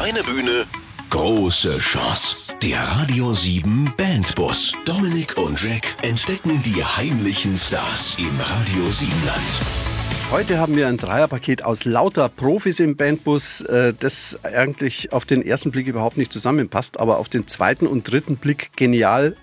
Kleine Bühne, große Chance. Der Radio 7 Bandbus. Dominik und Jack entdecken die heimlichen Stars im Radio 7 Land. Heute haben wir ein Dreierpaket aus lauter Profis im Bandbus, äh, das eigentlich auf den ersten Blick überhaupt nicht zusammenpasst, aber auf den zweiten und dritten Blick genial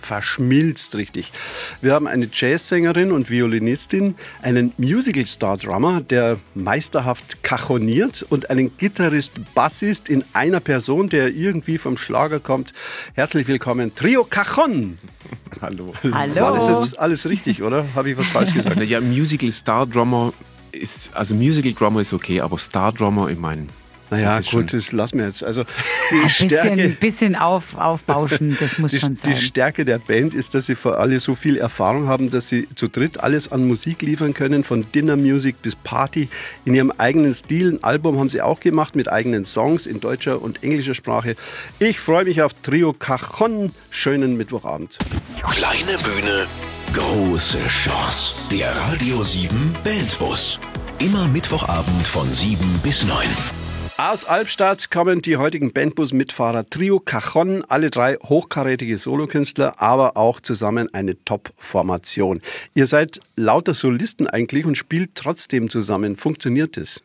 verschmilzt richtig. Wir haben eine Jazzsängerin und Violinistin, einen Musical-Star-Drummer, der meisterhaft kachoniert und einen Gitarrist-Bassist in einer Person, der irgendwie vom Schlager kommt. Herzlich willkommen, Trio Cajon. Hallo. Hallo. War das jetzt alles richtig, oder? Habe ich was falsch gesagt? Ja, Musical-Star-Drummer ist, also Musical-Drummer ist okay, aber Star-Drummer, ich meine, Naja, gut, das lassen wir jetzt. Also die Ein bisschen, Stärke, bisschen auf, aufbauschen, das muss die, schon die sein. Stärke der Band ist, dass sie vor alle so viel Erfahrung haben, dass sie zu dritt alles an Musik liefern können, von Dinner Music bis Party. In ihrem eigenen Stil. Ein Album haben sie auch gemacht mit eigenen Songs in deutscher und englischer Sprache. Ich freue mich auf Trio Cajon. Schönen Mittwochabend. Kleine Bühne, große Chance. Der Radio 7 Bandbus. Immer Mittwochabend von 7 bis 9. Aus Albstadt kommen die heutigen Bandbus-Mitfahrer Trio Cajon, alle drei hochkarätige Solokünstler, aber auch zusammen eine Top-Formation. Ihr seid lauter Solisten eigentlich und spielt trotzdem zusammen. Funktioniert es?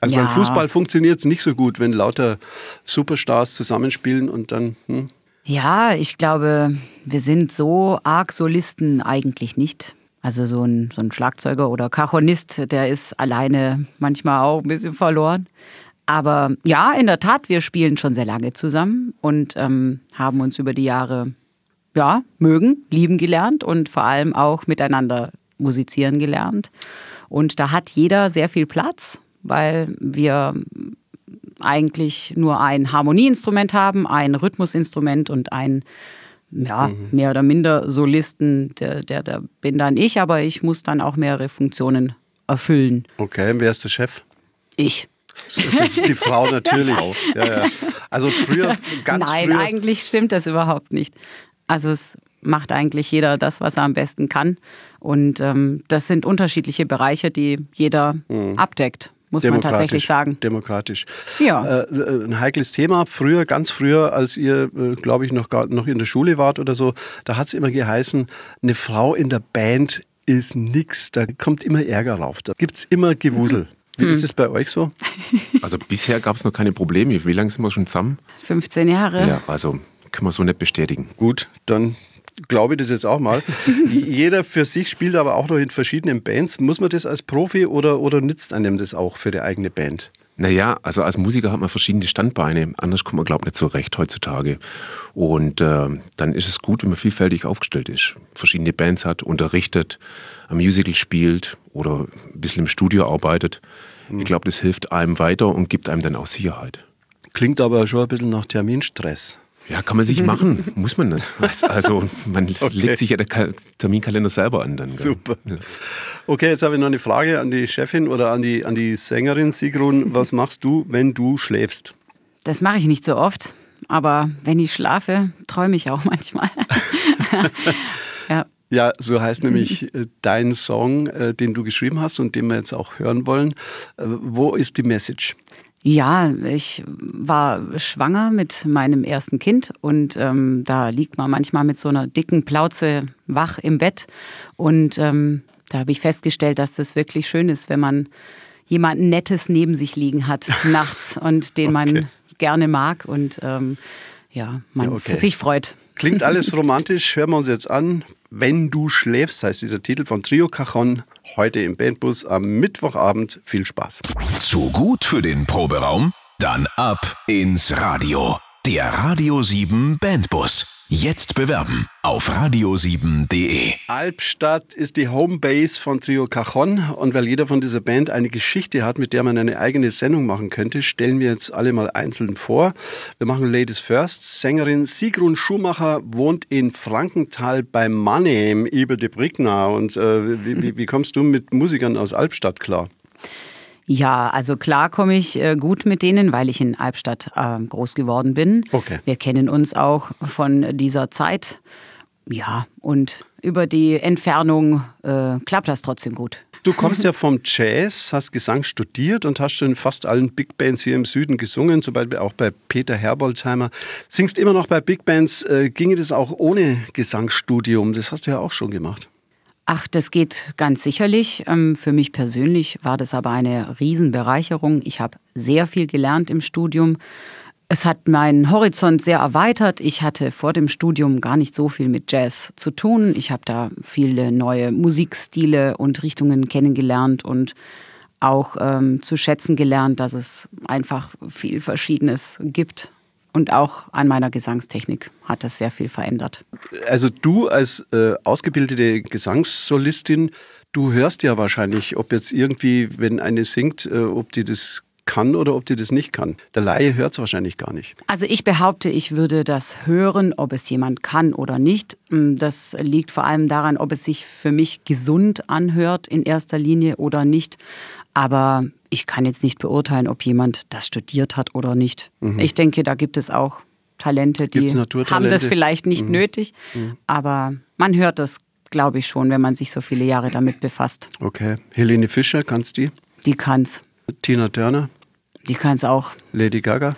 Also Ja. beim Fußball funktioniert es nicht so gut, wenn lauter Superstars zusammenspielen und dann. Hm. Ja, ich glaube, wir sind so arg Solisten eigentlich nicht. Also so ein, so ein Schlagzeuger oder Cajonist, der ist alleine manchmal auch ein bisschen verloren. Aber ja, in der Tat, wir spielen schon sehr lange zusammen und ähm, haben uns über die Jahre ja, mögen, lieben gelernt und vor allem auch miteinander musizieren gelernt. Und da hat jeder sehr viel Platz, weil wir eigentlich nur ein Harmonieinstrument haben, ein Rhythmusinstrument und ein ja, mehr oder minder Solisten, der, der, der bin dann ich, aber ich muss dann auch mehrere Funktionen erfüllen. Okay, wer ist der Chef? Ich. Das ist die Frau natürlich. Ja, ja. Also früher, ganz Nein, früher. eigentlich stimmt das überhaupt nicht. Also es macht eigentlich jeder das, was er am besten kann. Und ähm, das sind unterschiedliche Bereiche, die jeder abdeckt, muss man tatsächlich sagen. Demokratisch. Ja. Äh, ein heikles Thema. Früher, ganz früher, als ihr, äh, glaube ich, noch, gar, noch in der Schule wart oder so, da hat es immer geheißen, eine Frau in der Band ist nix. Da kommt immer Ärger rauf. Da gibt es immer Gewusel. Wie Hm. ist es bei euch so? also bisher gab es noch keine Probleme. Wie lange sind wir schon zusammen? 15 Jahre. Ja, also können wir so nicht bestätigen. Gut, dann glaube ich das jetzt auch mal. Jeder für sich spielt aber auch noch in verschiedenen Bands. Muss man das als Profi oder, oder nützt einem das auch für die eigene Band? Naja, also als Musiker hat man verschiedene Standbeine. Anders kommt man, glaube ich, nicht zurecht heutzutage. Und äh, dann ist es gut, wenn man vielfältig aufgestellt ist. Verschiedene Bands hat, unterrichtet, ein Musical spielt oder ein bisschen im Studio arbeitet. Ich glaube, das hilft einem weiter und gibt einem dann auch Sicherheit. Klingt aber schon ein bisschen nach Terminstress. Ja, kann man sich machen, muss man nicht. Also man legt sich ja der Ka- Terminkalender selber an dann. Super. Okay, jetzt habe ich noch eine Frage an die Chefin oder an die, an die Sängerin Sigrun. Was machst du, wenn du schläfst? Das mache ich nicht so oft, aber wenn ich schlafe, träume ich auch manchmal. ja. Ja, so heißt nämlich äh, dein Song, äh, den du geschrieben hast und den wir jetzt auch hören wollen. Äh, Wo ist die Message? Ja, ich war schwanger mit meinem ersten Kind und ähm, da liegt man manchmal mit so einer dicken Plauze wach im Bett. Und ähm, da habe ich festgestellt, dass das wirklich schön ist, wenn man jemanden Nettes neben sich liegen hat nachts und den Okay. man gerne mag und ähm, ja, man Ja, okay. sich freut. Klingt alles romantisch, hören wir uns jetzt an. Wenn du schläfst, heißt dieser Titel von Trio Cajon, heute im Bandbus am Mittwochabend. Viel Spaß. Zu gut für den Proberaum? Dann ab ins Radio. Der Radio 7 Bandbus. Jetzt bewerben auf radio7.de. Albstadt ist die Homebase von Trio Cajon und weil jeder von dieser Band eine Geschichte hat, mit der man eine eigene Sendung machen könnte, stellen wir jetzt alle mal einzeln vor. Wir machen Ladies First. Sängerin Sigrun Schumacher wohnt in Frankenthal bei Mannheim, Ibel de Brickna. Und äh, wie, wie kommst du mit Musikern aus Albstadt klar? Ja, also klar komme ich äh, gut mit denen, weil ich in Albstadt äh, groß geworden bin. Okay. Wir kennen uns auch von dieser Zeit. Ja, und über die Entfernung äh, klappt das trotzdem gut. Du kommst ja vom Jazz, hast Gesang studiert und hast in fast allen Big Bands hier im Süden gesungen, zum Beispiel auch bei Peter Herbolzheimer. Singst immer noch bei Big Bands. Äh, ginge das auch ohne Gesangsstudium? Das hast du ja auch schon gemacht. Ach, das geht ganz sicherlich. Ähm, für mich persönlich war das aber eine Riesenbereicherung. Ich habe sehr viel gelernt im Studium. Es hat meinen Horizont sehr erweitert. Ich hatte vor dem Studium gar nicht so viel mit Jazz zu tun. Ich habe da viele neue Musikstile und Richtungen kennengelernt und auch ähm, zu schätzen gelernt, dass es einfach viel Verschiedenes gibt. Und auch an meiner Gesangstechnik hat das sehr viel verändert. Also du als äh, ausgebildete Gesangssolistin, du hörst ja wahrscheinlich, ob jetzt irgendwie, wenn eine singt, äh, ob die das kann oder ob die das nicht kann. Der Laie hört es wahrscheinlich gar nicht. Also ich behaupte, ich würde das hören, ob es jemand kann oder nicht. Mm, das liegt vor allem daran, ob es sich für mich gesund anhört in erster Linie oder nicht. Aber ich kann jetzt nicht beurteilen, ob jemand das studiert hat oder nicht. Mhm. Ich denke, da gibt es auch Talente, die haben das vielleicht nicht mhm. nötig. Mhm. Aber man hört das, glaube ich, schon, wenn man sich so viele Jahre damit befasst. Okay. Helene Fischer, kannst du die? Die kann's. Tina Turner? Die kann es auch. Lady Gaga?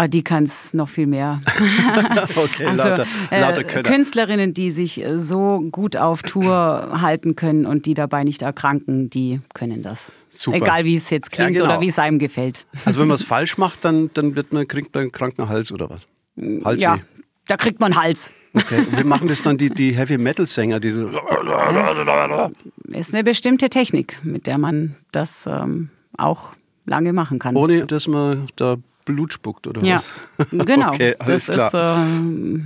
Ah, die kann es noch viel mehr. okay, also, lauter, lauter äh, Künstlerinnen, die sich äh, so gut auf Tour halten können und die dabei nicht erkranken, die können das. Super. Egal wie es jetzt klingt ja, genau. oder wie es einem gefällt. Also wenn man es falsch macht, dann, dann wird man, kriegt man einen kranken Hals oder was? Halsweh. Ja, da kriegt man Hals. Okay. Und wie machen das dann die, die Heavy-Metal-Sänger? Diese das ist eine bestimmte Technik, mit der man das ähm, auch lange machen kann. Ohne dass man da Blut spuckt oder ja, was? genau. okay, alles das klar. Ist, äh,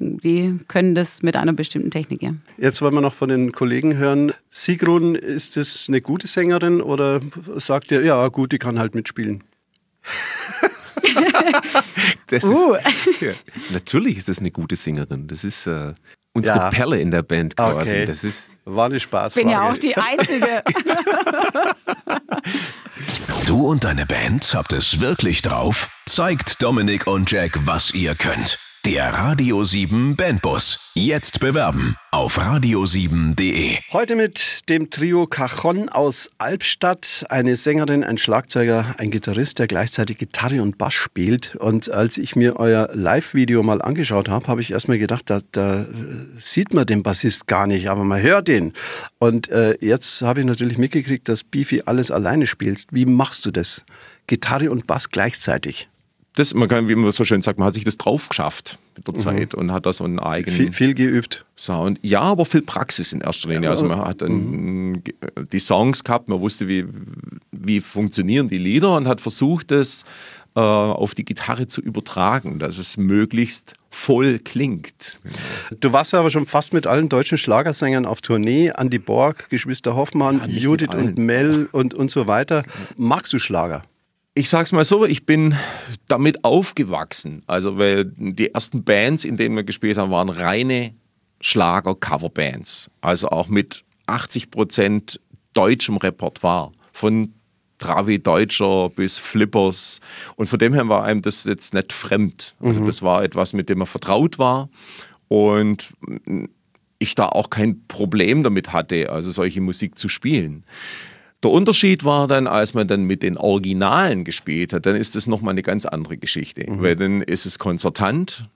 die können das mit einer bestimmten Technik, ja. Jetzt wollen wir noch von den Kollegen hören. Sigrun, ist das eine gute Sängerin oder sagt ihr, ja gut, die kann halt mitspielen? das uh. ist, ja, natürlich ist das eine gute Sängerin. Das ist äh, unsere ja. Perle in der Band quasi. Okay. Das ist War eine Spaß. Ich bin ja auch die Einzige. Du und deine Band habt es wirklich drauf? Zeigt Dominik und Jack, was ihr könnt. Der Radio 7 Bandbus. Jetzt bewerben auf radio7.de. Heute mit dem Trio Cajon aus Albstadt. Eine Sängerin, ein Schlagzeuger, ein Gitarrist, der gleichzeitig Gitarre und Bass spielt. Und als ich mir euer Live-Video mal angeschaut habe, habe ich erstmal gedacht, da, da, sieht man den Bassist gar nicht, aber man hört ihn. Und äh, jetzt habe ich natürlich mitgekriegt, dass Beefy alles alleine spielst. Wie machst du das? Gitarre und Bass gleichzeitig? Das, man kann, wie man so schön sagt, man hat sich das drauf geschafft mit der mhm. Zeit und hat da so einen eigenen viel, viel, geübt. Sound. Ja, aber viel Praxis in erster Linie. Ja, also man hat dann mhm. die Songs gehabt, man wusste, wie, wie funktionieren die Lieder und hat versucht, das äh, auf die Gitarre zu übertragen, dass es möglichst voll klingt. Du warst ja aber schon fast mit allen deutschen Schlagersängern auf Tournee. Andi Borg, Geschwister Hoffmann, ja, Judith und Mel und, und so weiter. Magst du Schlager? Ich sag's mal so, ich bin damit aufgewachsen. Also, weil die ersten Bands, in denen wir gespielt haben, waren reine Schlager-Coverbands. Also auch mit 80 Prozent deutschem Repertoire. Von Travi Deutscher bis Flippers. Und von dem her war einem das jetzt nicht fremd. Also, mhm. das war etwas, mit dem man vertraut war. Und ich da auch kein Problem damit hatte, also solche Musik zu spielen. Der Unterschied war dann, als man dann mit den Originalen gespielt hat, dann ist das nochmal eine ganz andere Geschichte. Mhm. Weil dann ist es konzertant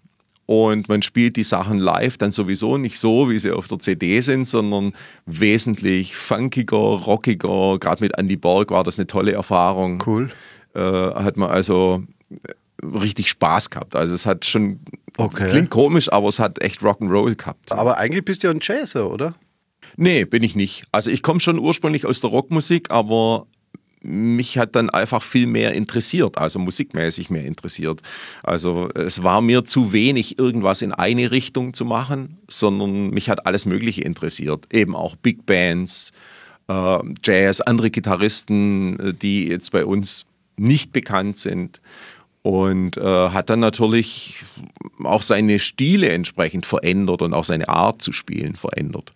und man spielt die Sachen live dann sowieso nicht so, wie sie auf der CD sind, sondern wesentlich funkiger, rockiger. Gerade mit Andy Borg war das eine tolle Erfahrung. Cool. Äh, hat man also richtig Spaß gehabt. Also es hat schon, okay. klingt komisch, aber es hat echt Rock'n'Roll gehabt. Aber eigentlich bist du ja ein Jazzer, oder? Nee, bin ich nicht. Also ich komme schon ursprünglich aus der Rockmusik, aber mich hat dann einfach viel mehr interessiert, also musikmäßig mehr interessiert. Also es war mir zu wenig, irgendwas in eine Richtung zu machen, sondern mich hat alles Mögliche interessiert. Eben auch Big Bands, äh, Jazz, andere Gitarristen, äh, die jetzt bei uns nicht bekannt sind. Und äh, hat dann natürlich auch seine Stile entsprechend verändert und auch seine Art zu spielen verändert.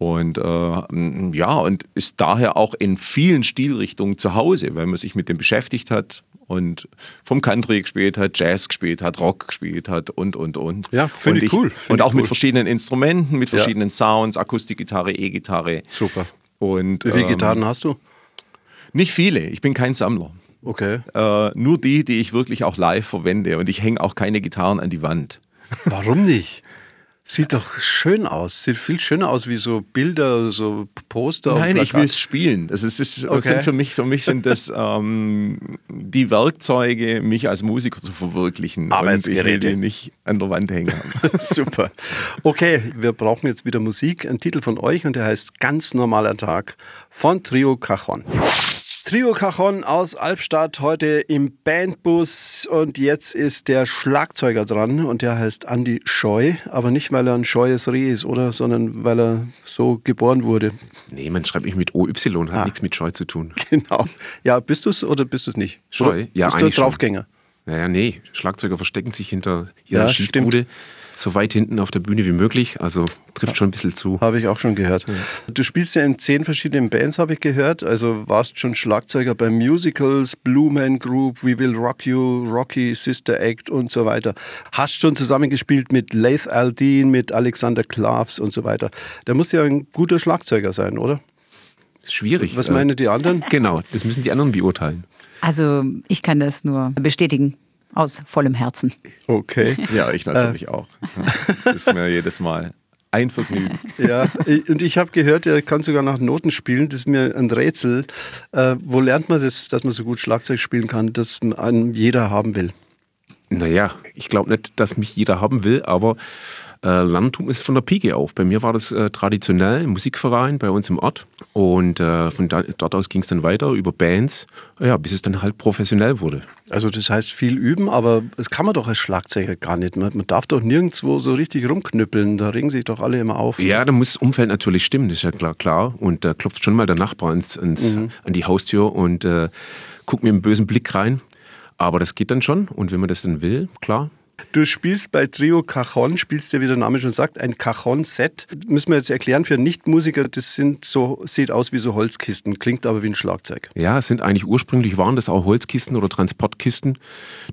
Und äh, ja, und ist daher auch in vielen Stilrichtungen zu Hause, weil man sich mit dem beschäftigt hat und vom Country gespielt hat, Jazz gespielt hat, Rock gespielt hat und, und, und. Ja, finde ich cool. Find und auch cool. mit verschiedenen Instrumenten, mit verschiedenen ja. Sounds, Akustikgitarre, E-Gitarre. Super. Und, Wie viele ähm, Gitarren hast du? Nicht viele, ich bin kein Sammler. Okay. Äh, nur die, die ich wirklich auch live verwende. Und ich hänge auch keine Gitarren an die Wand. Warum nicht? Sieht doch schön aus. Sieht viel schöner aus wie so Bilder, so Poster. Nein, ich will es spielen. Das, ist, ist, Okay. sind für mich, für mich sind das ähm, die Werkzeuge, mich als Musiker zu verwirklichen. Und ich will die nicht an der Wand hängen. Super. Okay, wir brauchen jetzt wieder Musik. Ein Titel von euch und der heißt Ganz normaler Tag von Trio Cajon. Trio Cajon aus Albstadt heute im Bandbus und jetzt ist der Schlagzeuger dran und der heißt Andy Scheu, aber nicht weil er ein scheues Reh ist, oder, sondern weil er so geboren wurde. Nee, man schreibt mich mit OY, hat Ah. nichts mit Scheu zu tun. Genau. Ja, bist du es oder bist du es nicht? Scheu? Oder Ja, bist du ein eigentlich schon. Naja, nee, Schlagzeuger verstecken sich hinter ihrer Ja, Schießbude, so weit hinten auf der Bühne wie möglich. Also trifft schon ein bisschen zu. Habe ich auch schon gehört. Du spielst ja in zehn verschiedenen Bands, habe ich gehört. Also warst schon Schlagzeuger bei Musicals, Blue Man Group, We Will Rock You, Rocky, Sister Act und so weiter. Hast schon zusammengespielt mit Laith Aldin, mit Alexander Klavs und so weiter. Da musst du ja ein guter Schlagzeuger sein, oder? Schwierig. Was Äh, meinen die anderen? Genau, das müssen die anderen beurteilen. Also ich kann das nur bestätigen aus vollem Herzen. Okay. Ja, ich natürlich auch. Das ist mir jedes Mal ein Vergnügen. Ja, und ich habe gehört, er kann sogar nach Noten spielen. Das ist mir ein Rätsel. Äh, wo lernt man das, dass man so gut Schlagzeug spielen kann, dass einen jeder haben will? Naja, ich glaube nicht, dass mich jeder haben will, aber äh, Landtum ist von der Pike auf. Bei mir war das äh, traditionell im Musikverein bei uns im Ort und äh, von da, dort aus ging es dann weiter über Bands, ja, bis es dann halt professionell wurde. Also das heißt viel üben, aber das kann man doch als Schlagzeuger gar nicht. Man, man darf doch nirgendwo so richtig rumknüppeln. Da regen sich doch alle immer auf. Ja, da muss das Umfeld natürlich stimmen, das ist ja klar. klar. Und da klopft schon mal der Nachbar ins, ins, an die Haustür und äh, guckt mir einen bösen Blick rein. Aber das geht dann schon und wenn man das dann will, klar, Du spielst bei Trio Cajon, spielst ja, wie der Name schon sagt, ein Cajon-Set. Müssen wir jetzt erklären für Nichtmusiker, das sind so, sieht aus wie so Holzkisten, klingt aber wie ein Schlagzeug. Ja, es sind eigentlich ursprünglich waren das auch Holzkisten oder Transportkisten,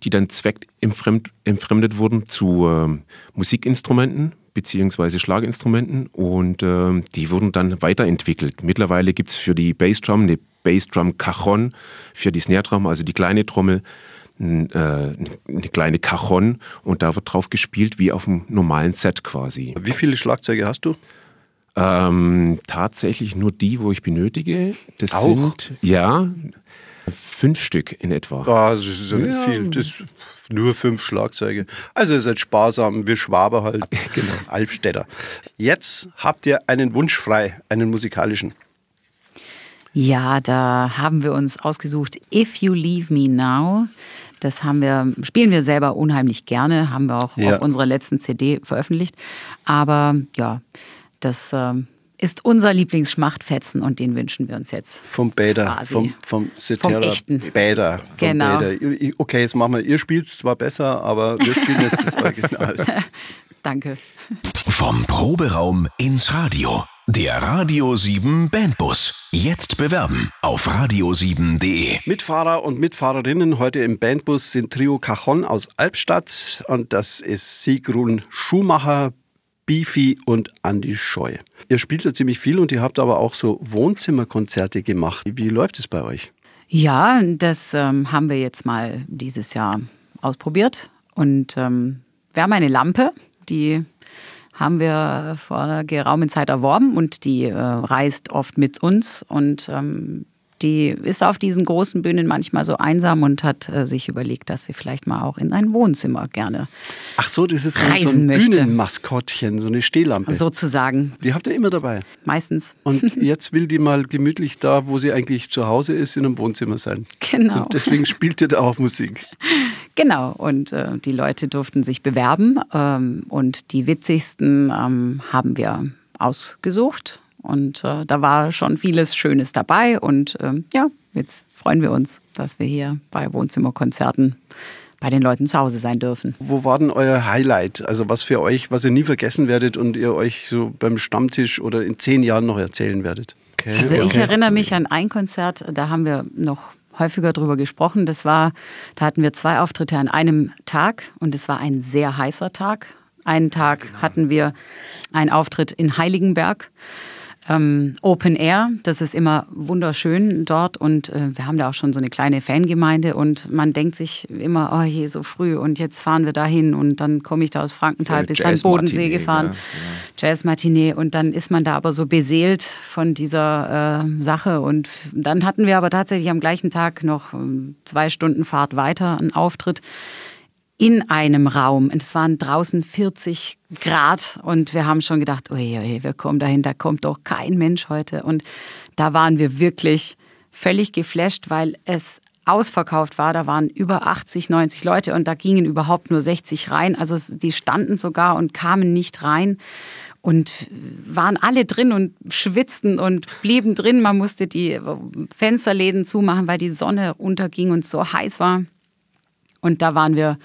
die dann zweckentfremd- entfremdet wurden zu ähm, Musikinstrumenten beziehungsweise Schlaginstrumenten und ähm, die wurden dann weiterentwickelt. Mittlerweile gibt es für die Bassdrum eine Bassdrum Cajon, für die Snare Drum, also die kleine Trommel, äh, eine kleine Cajon und da wird drauf gespielt wie auf einem normalen Set quasi. Wie viele Schlagzeuge hast du? Ähm, tatsächlich nur die, wo ich benötige. Das Auch? sind ja fünf Stück in etwa. Ah, das ist ja nicht Ja. viel. Das nur fünf Schlagzeuge. Also ihr seid sparsam, wir Schwaber halt. genau. Albstädter. Jetzt habt ihr einen Wunsch frei, einen musikalischen. Ja, da haben wir uns ausgesucht If You Leave Me Now. Das haben wir, spielen wir selber unheimlich gerne, haben wir auch Ja. auf unserer letzten CD veröffentlicht. Aber ja, das ähm, ist unser Lieblingsschmachtfetzen und den wünschen wir uns jetzt. Vom Bäder, vom, vom Cetera echten. Bäder. Vom Genau. Bäder. Okay, jetzt machen wir, ihr spielt es zwar besser, aber wir spielen jetzt das Original. Danke. Vom Proberaum ins Radio. Der Radio 7 Bandbus. Jetzt bewerben auf radio7.de. Mitfahrer und Mitfahrerinnen heute im Bandbus sind Trio Cajon aus Albstadt und das ist Sigrun Schumacher, Beefy und Andy Scheu. Ihr spielt ja ziemlich viel und ihr habt aber auch so Wohnzimmerkonzerte gemacht. Wie läuft es bei euch? Ja, das ähm, haben wir jetzt mal dieses Jahr ausprobiert. Und ähm, wir haben eine Lampe, die haben wir vor einer geraumen Zeit erworben und die äh, reist oft mit uns und ähm, die ist auf diesen großen Bühnen manchmal so einsam und hat äh, sich überlegt, dass sie vielleicht mal auch in ein Wohnzimmer gerne Ach so, das ist so, ein möchte. Bühnenmaskottchen, so eine Stehlampe. sozusagen Die habt ihr immer dabei. meistens. Und jetzt will die mal gemütlich da, wo sie eigentlich zu Hause ist, in einem Wohnzimmer sein. Genau. Und deswegen spielt ihr da auch Musik. Genau, und äh, die Leute durften sich bewerben ähm, und die witzigsten ähm, haben wir ausgesucht. Und äh, da war schon vieles Schönes dabei. Und ähm, ja, jetzt freuen wir uns, dass wir hier bei Wohnzimmerkonzerten bei den Leuten zu Hause sein dürfen. Wo war denn euer Highlight? Also was für euch, was ihr nie vergessen werdet und ihr euch so beim Stammtisch oder in zehn Jahren noch erzählen werdet? Okay. Also ich okay. erinnere mich an ein Konzert, da haben wir noch häufiger drüber gesprochen. Das war, da hatten wir zwei Auftritte an einem Tag und es war ein sehr heißer Tag. Einen Tag hatten wir einen Auftritt in Heiligenberg. Ähm, Open Air. Das ist immer wunderschön dort und äh, wir haben da auch schon so eine kleine Fangemeinde und man denkt sich immer, oh je, so früh und jetzt fahren wir dahin und dann komme ich da aus Frankenthal So bis an den Bodensee gefahren. ne? Jazz-Matinee und dann ist man da aber so beseelt von dieser äh, Sache und dann hatten wir aber tatsächlich am gleichen Tag noch ähm, zwei Stunden Fahrt weiter einen Auftritt in einem Raum. Und es waren draußen 40 Grad und wir haben schon gedacht, oje, oje, wir kommen dahin, da kommt doch kein Mensch heute. Und da waren wir wirklich völlig geflasht, weil es ausverkauft war. Da waren über 80, 90 Leute und da gingen überhaupt nur 60 rein. Also die standen sogar und kamen nicht rein und waren alle drin und schwitzten und blieben drin. Man musste die Fensterläden zumachen, weil die Sonne unterging und so heiß war. Und da waren wir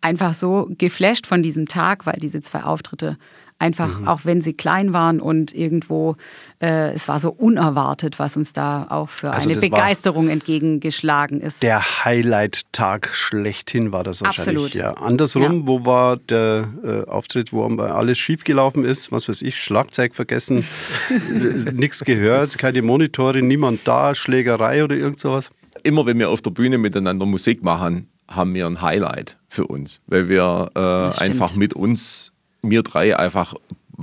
einfach so geflasht von diesem Tag, weil diese zwei Auftritte einfach, auch wenn sie klein waren und irgendwo, äh, es war so unerwartet, was uns da auch für Also eine Begeisterung entgegengeschlagen ist. Der Highlight-Tag schlechthin war das wahrscheinlich. Absolut. Ja. Andersrum, Ja. wo war der äh, Auftritt, wo alles schiefgelaufen ist? Was weiß ich, Schlagzeug vergessen, nichts gehört, keine Monitore, niemand da, Schlägerei oder irgend sowas? immer wenn wir auf der Bühne miteinander Musik machen, haben wir ein Highlight für uns, weil wir äh, einfach mit uns, wir drei einfach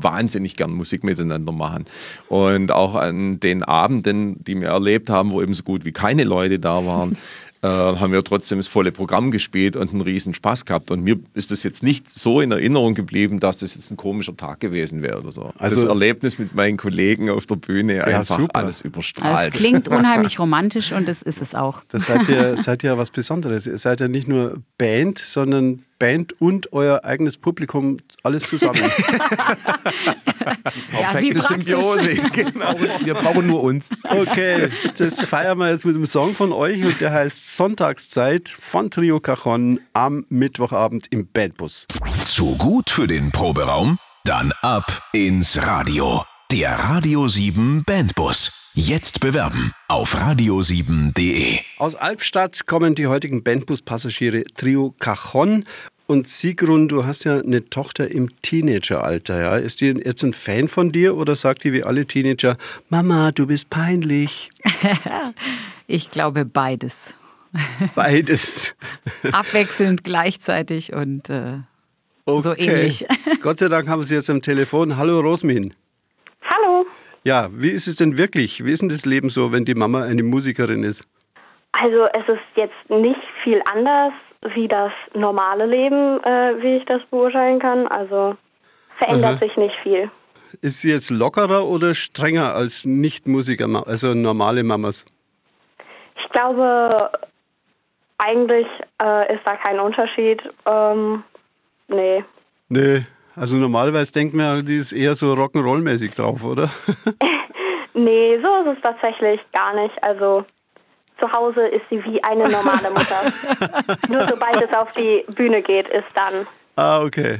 wahnsinnig gern Musik miteinander machen. Und auch an den Abenden, die wir erlebt haben, wo eben so gut wie keine Leute da waren, äh, haben wir trotzdem das volle Programm gespielt und einen riesen Spaß gehabt. Und mir ist das jetzt nicht so in Erinnerung geblieben, dass das jetzt ein komischer Tag gewesen wäre oder so. Also- das Erlebnis mit meinen Kollegen auf der Bühne einfach super. alles Also überstrahlt. es klingt unheimlich romantisch und das ist es auch. Das seid ihr, seid ihr was Besonderes. Ihr seid ja nicht nur Band, sondern Band und euer eigenes Publikum, alles zusammen. Perfekte. Symbiose, genau. Wir brauchen nur uns. Okay, das feiern wir jetzt mit einem Song von euch und der heißt Sonntagszeit von Trio Cajon am Mittwochabend im Bandbus. Zu gut für den Proberaum? Dann ab ins Radio. Der Radio 7 Bandbus. Jetzt bewerben auf radio7.de. Aus Albstadt kommen die heutigen Bandbus-Passagiere Trio Cajon. Und Sigrun, du hast ja eine Tochter im Teenageralter, ja? Ist die jetzt ein Fan von dir oder sagt die wie alle Teenager, Mama, du bist peinlich? Ich glaube beides. Beides. Abwechselnd gleichzeitig und äh, so ähnlich. Gott sei Dank haben wir sie jetzt am Telefon. Hallo Rosmin. Hallo. Ja, wie ist es denn wirklich? Wie ist denn das Leben so, wenn die Mama eine Musikerin ist? Also es ist jetzt nicht viel anders wie das normale Leben, äh, wie ich das beurteilen kann. Also verändert sich nicht viel. Ist sie jetzt lockerer oder strenger als Nicht-Musiker, also normale Mamas? Ich glaube, eigentlich äh, ist da kein Unterschied. Ähm, nee. Nee, also normalerweise denkt man, die ist eher so Rock'n'Roll-mäßig drauf, oder? Nee, so ist es tatsächlich gar nicht. Also zu Hause ist sie wie eine normale Mutter. Nur sobald es auf die Bühne geht, ist dann. ah, okay.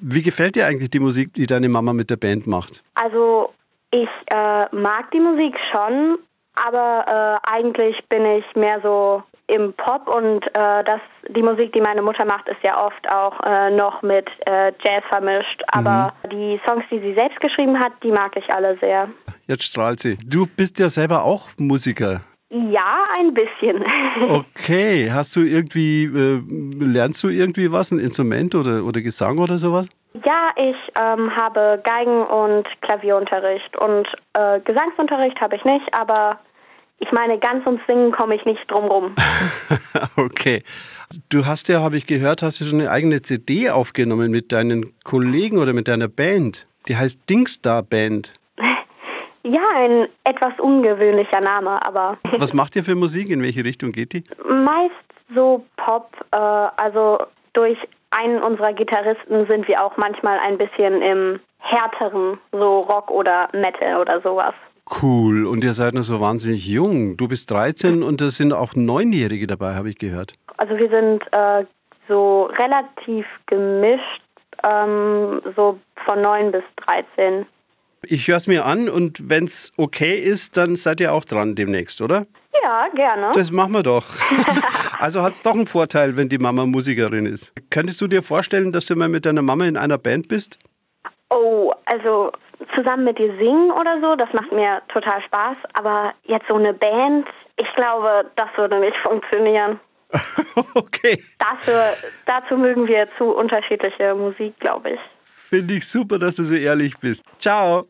Wie gefällt dir eigentlich die Musik, die deine Mama mit der Band macht? Also ich äh, mag die Musik schon, aber äh, eigentlich bin ich mehr so im Pop und äh, das, die Musik, die meine Mutter macht, ist ja oft auch äh, noch mit äh, Jazz vermischt. Aber die Songs, die sie selbst geschrieben hat, die mag ich alle sehr. Jetzt strahlt sie. Du bist ja selber auch Musiker. Ja, ein bisschen. Okay, hast du irgendwie, äh, lernst du irgendwie was, ein Instrument oder, oder Gesang oder sowas? ja, ich ähm, habe Geigen- und Klavierunterricht und äh, Gesangsunterricht habe ich nicht, aber ich meine, ganz ums Singen komme ich nicht drum rum. Okay. Du hast ja, habe ich gehört, hast du schon eine eigene CD aufgenommen mit deinen Kollegen oder mit deiner Band. Die heißt Dingstar Band. Ja, ein etwas ungewöhnlicher Name, aber Was macht ihr für Musik? In welche Richtung geht die? meist so Pop. Äh, also durch einen unserer Gitarristen sind wir auch manchmal ein bisschen im härteren, so Rock oder Metal oder sowas. Cool. Und ihr seid noch so wahnsinnig jung. Du bist 13 und da sind auch Neunjährige dabei, habe ich gehört. Also wir sind äh, so relativ gemischt, ähm, so von 9 bis 13. Ich höre es mir an und wenn es okay ist, dann seid ihr auch dran demnächst, oder? Ja, gerne. Das machen wir doch. Also hat es doch einen Vorteil, wenn die Mama Musikerin ist. Könntest du dir vorstellen, dass du mal mit deiner Mama in einer Band bist? Oh, also zusammen mit dir singen oder so, das macht mir total Spaß. Aber jetzt so eine Band, ich glaube, das würde nicht funktionieren. okay. Dafür, dazu mögen wir zu unterschiedliche Musik, glaube ich. Finde ich super, dass du so ehrlich bist. Ciao.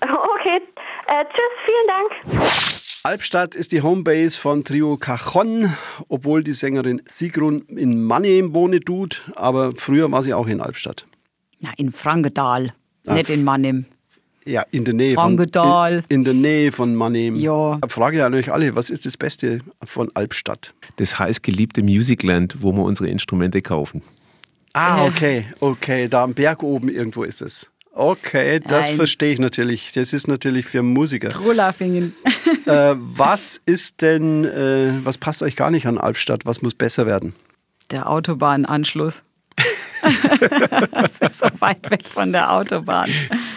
Okay, äh, tschüss, vielen Dank. Albstadt ist die Homebase von Trio Cajon, obwohl die Sängerin Sigrun in Mannheim wohne tut, aber früher war sie auch in Albstadt. Na, in Frankenthal, nicht in Mannheim. Ja, in der Nähe Frankenthal. von in, in der Nähe von Mannheim. Ja. Frage an euch alle, was ist das Beste von Albstadt? Das heißgeliebte Musicland, wo wir unsere Instrumente kaufen. Ah, okay, okay, da am Berg oben irgendwo ist es. Okay, das Nein. verstehe ich natürlich. Das ist natürlich für Musiker. Trullafingen. äh, was ist denn, äh, was passt euch gar nicht an Albstadt? Was muss besser werden? Der Autobahnanschluss. das ist so weit weg von der Autobahn.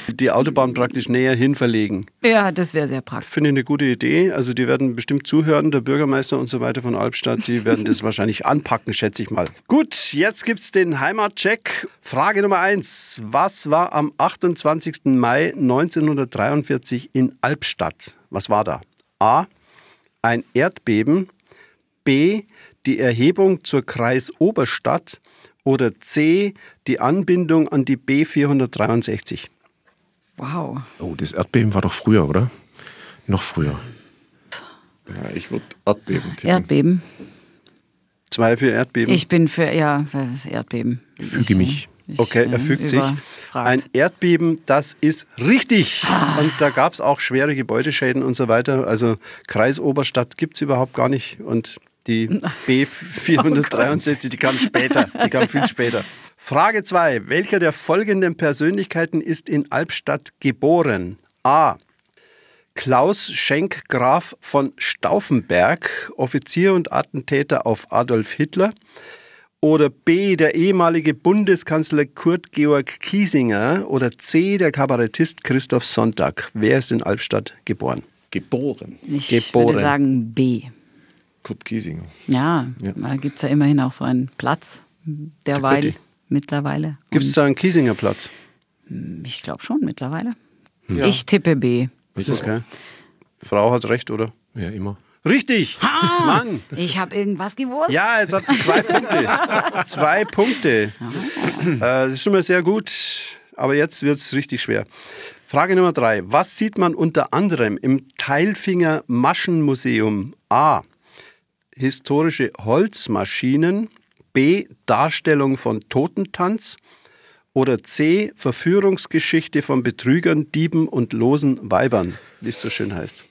Die Autobahn praktisch näher hin verlegen. Ja, das wäre sehr praktisch. Finde ich eine gute Idee. Also die werden bestimmt zuhören, der Bürgermeister und so weiter von Albstadt, die werden das wahrscheinlich anpacken, schätze ich mal. Gut, jetzt gibt es den Heimatcheck. Frage Nummer eins. Was war am 28. Mai 1943 in Albstadt? Was war da? A. Ein Erdbeben. B. Die Erhebung zur Kreisoberstadt. Oder C. Die Anbindung an die B463. Wow. Oh, das Erdbeben war doch früher, oder? Noch früher. Ja, ich würde Erdbeben tippen. Erdbeben. Zwei für Erdbeben. Ich bin für, ja, für Erdbeben. Ich füge mich. Ich, Okay, äh, er fügt sich. Ein Erdbeben, das ist richtig. Und da gab es auch schwere Gebäudeschäden und so weiter. Also Kreisoberstadt gibt es überhaupt gar nicht. Und die B463, die kam später. Die kam viel später. Frage 2. Welcher der folgenden Persönlichkeiten ist in Albstadt geboren? A. Klaus Schenk Graf von Stauffenberg, Offizier und Attentäter auf Adolf Hitler. Oder B, der ehemalige Bundeskanzler Kurt Georg Kiesinger. Oder C, der Kabarettist Christoph Sonntag. Wer ist in Albstadt geboren? Geboren. Ich geboren. würde sagen B. Kurt Giesinger. Ja, Ja. da gibt es ja immerhin auch so einen Platz derweil Richtig. mittlerweile. Gibt es da einen Kiesinger Platz? Und Ich glaube schon mittlerweile. Ja. Ich tippe B. Okay. Frau hat recht, oder? Ja, immer. Richtig! Mann! Ich habe irgendwas gewusst. Ja, jetzt hat sie zwei Punkte. zwei Punkte. Äh, das ist schon mal sehr gut, aber jetzt wird es richtig schwer. Frage Nummer drei. Was sieht man unter anderem im Teilfinger Maschenmuseum? A. Historische Holzmaschinen. B. Darstellung von Totentanz. Oder C. Verführungsgeschichte von Betrügern, Dieben und losen Weibern, wie es so schön heißt.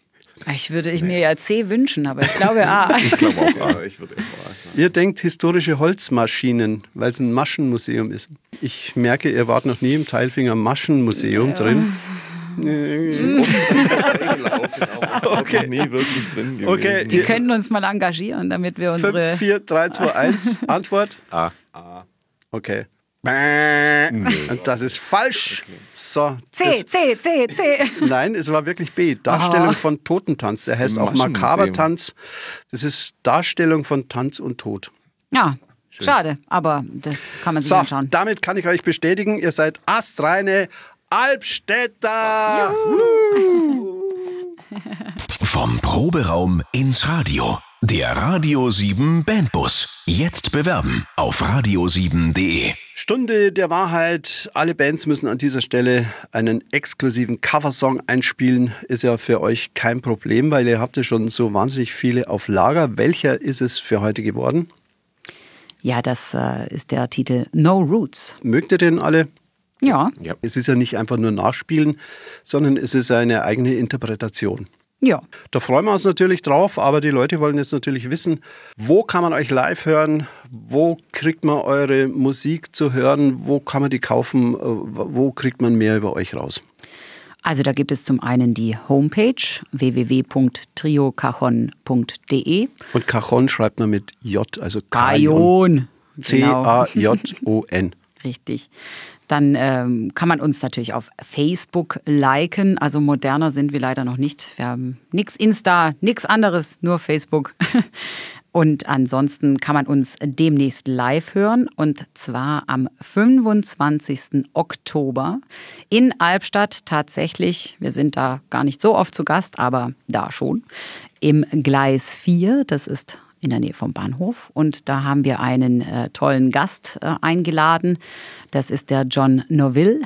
Ich würde ich mir ja C wünschen, aber ich glaube A. Ich glaube auch, ah, ich würde auch sagen. Ihr denkt historische Holzmaschinen, weil es ein Maschenmuseum ist. Ich merke, ihr wart noch nie im Teilfinger Maschenmuseum drin. Okay. nie wirklich drin gewesen. Okay, Die könnten uns mal engagieren, damit wir unsere. 5, 4, 3, 2, 1. Antwort? A. Okay. Und das ist falsch. So, C, C, C, C. nein, es war wirklich B. Darstellung Aha. von Totentanz. Der heißt auch. Makabertanz. Das ist Darstellung von Tanz und Tod. Ja, schade, aber das kann man sich So, anschauen. damit kann ich euch bestätigen, ihr seid astreine Albstädter. Vom Proberaum ins Radio. Der Radio 7 Bandbus. Jetzt bewerben auf radio7.de. Stunde der Wahrheit. Alle Bands müssen an dieser Stelle einen exklusiven Coversong einspielen. Ist ja für euch kein Problem, weil ihr habt ja schon so wahnsinnig viele auf Lager. Welcher ist es für heute geworden? Ja, das äh, ist der Titel No Roots. Mögt ihr den alle? Ja, Ja. Es ist ja nicht einfach nur Nachspielen, sondern es ist eine eigene Interpretation. ja. Da freuen wir uns natürlich drauf, aber die Leute wollen jetzt natürlich wissen, wo kann man euch live hören, wo kriegt man eure Musik zu hören, wo kann man die kaufen, äh, wo kriegt man mehr über euch raus? Also da gibt es zum einen die Homepage www.triocajon.de. Und Cajon schreibt man mit J, also Cajon. Kajon. Genau. C-A-J-O-N. Richtig. Dann ähm, kann man uns natürlich auf Facebook liken. Also moderner sind wir leider noch nicht. Wir haben nix Insta, nix anderes, nur Facebook. Und ansonsten kann man uns demnächst live hören und zwar am 25. Oktober in Albstadt tatsächlich. Wir sind da gar nicht so oft zu Gast, aber da schon. Im Gleis 4, das ist in der Nähe vom Bahnhof. Und da haben wir einen äh, tollen Gast äh, eingeladen. Das ist der John Noville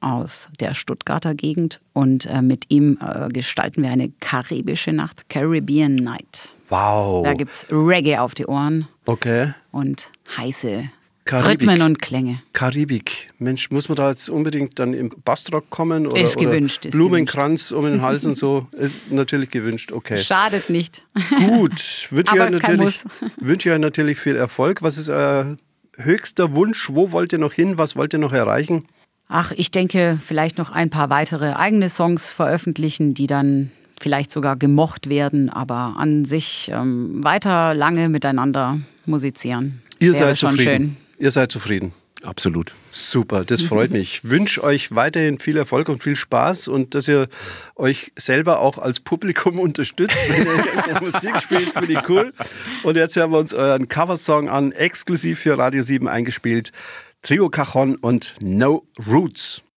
aus der Stuttgarter Gegend. Und äh, mit ihm äh, gestalten wir eine karibische Nacht, Caribbean Night. Wow. Da gibt es Reggae auf die Ohren Okay. und heiße Karibik. Rhythmen und Klänge. Karibik. Mensch, muss man da jetzt unbedingt dann im Bastrock kommen? Oder, Ist gewünscht, Oder ist Blumenkranz um den Hals und so. Ist natürlich gewünscht, okay. Schadet nicht. Gut, wünsche ich, euch natürlich, wünsche ich euch natürlich viel Erfolg. Was ist euer höchster Wunsch? Wo wollt ihr noch hin? Was wollt ihr noch erreichen? Ach, ich denke, vielleicht noch ein paar weitere eigene Songs veröffentlichen, die dann vielleicht sogar gemocht werden, aber an sich ähm, weiter lange miteinander musizieren. Ihr Wäre seid schon zufrieden. Ihr seid zufrieden. Absolut. Super, das freut mich. Ich wünsche euch weiterhin viel Erfolg und viel Spaß und dass ihr euch selber auch als Publikum unterstützt, wenn ihr Musik spielt, finde ich cool. Und jetzt hören wir uns euren Coversong an, exklusiv für Radio 7 eingespielt. Trio Cajon und No Roots.